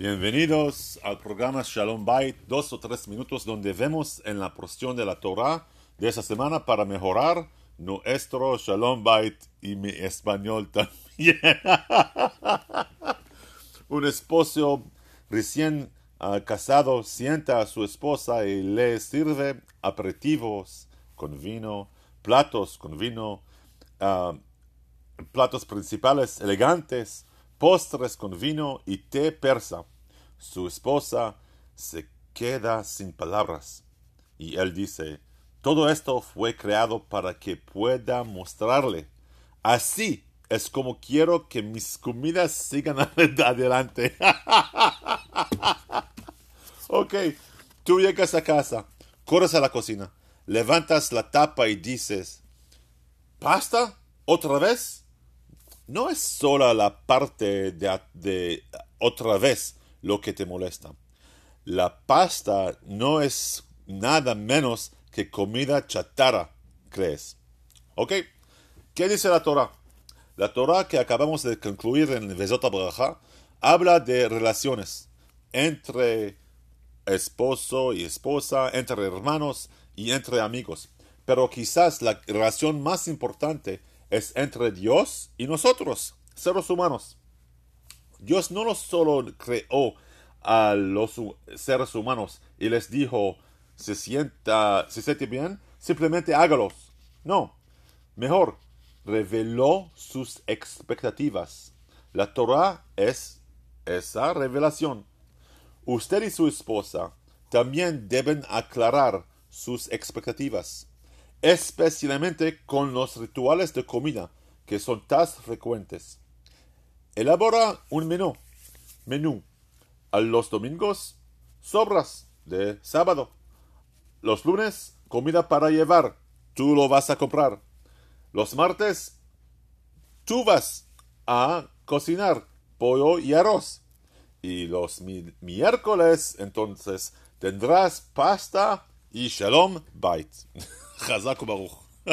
Bienvenidos al programa Shalom Bait, dos o tres minutos donde vemos en la porción de la Torah de esta semana para mejorar nuestro Shalom Bait y mi español también. Un esposo recién ah, casado sienta a su esposa y le sirve aperitivos con vino, platos con vino, ah, platos principales elegantes, postres con vino y té persa. Su esposa se queda sin palabras. Y él dice, todo esto fue creado para que pueda mostrarle. Así es como quiero que mis comidas sigan adelante. ok, tú llegas a casa, corres a la cocina, levantas la tapa y dices, ¿pasta? ¿Otra vez? No es solo la parte de, otra vez lo que te molesta. La pasta no es nada menos que comida chatarra, ¿crees? ¿Ok? ¿Qué dice la Torah? La Torah que acabamos de concluir en Vezot Braja habla de relaciones entre esposo y esposa, entre hermanos y entre amigos. Pero quizás la relación más importante es entre Dios y nosotros, seres humanos. Dios no solo creó a los seres humanos y les dijo, se sienta, se siente bien, simplemente hágalos. No, mejor, reveló sus expectativas. La Torah es esa revelación. Usted y su esposa también deben aclarar sus expectativas especialmente con los rituales de comida que son tan frecuentes. Elabora un menú. Menú. A los domingos, sobras de sábado. Los lunes, comida para llevar. Tú lo vas a comprar. Los martes, tú vas a cocinar pollo y arroz. Y los miércoles, entonces, tendrás pasta y shalom bait. חזק וברוך.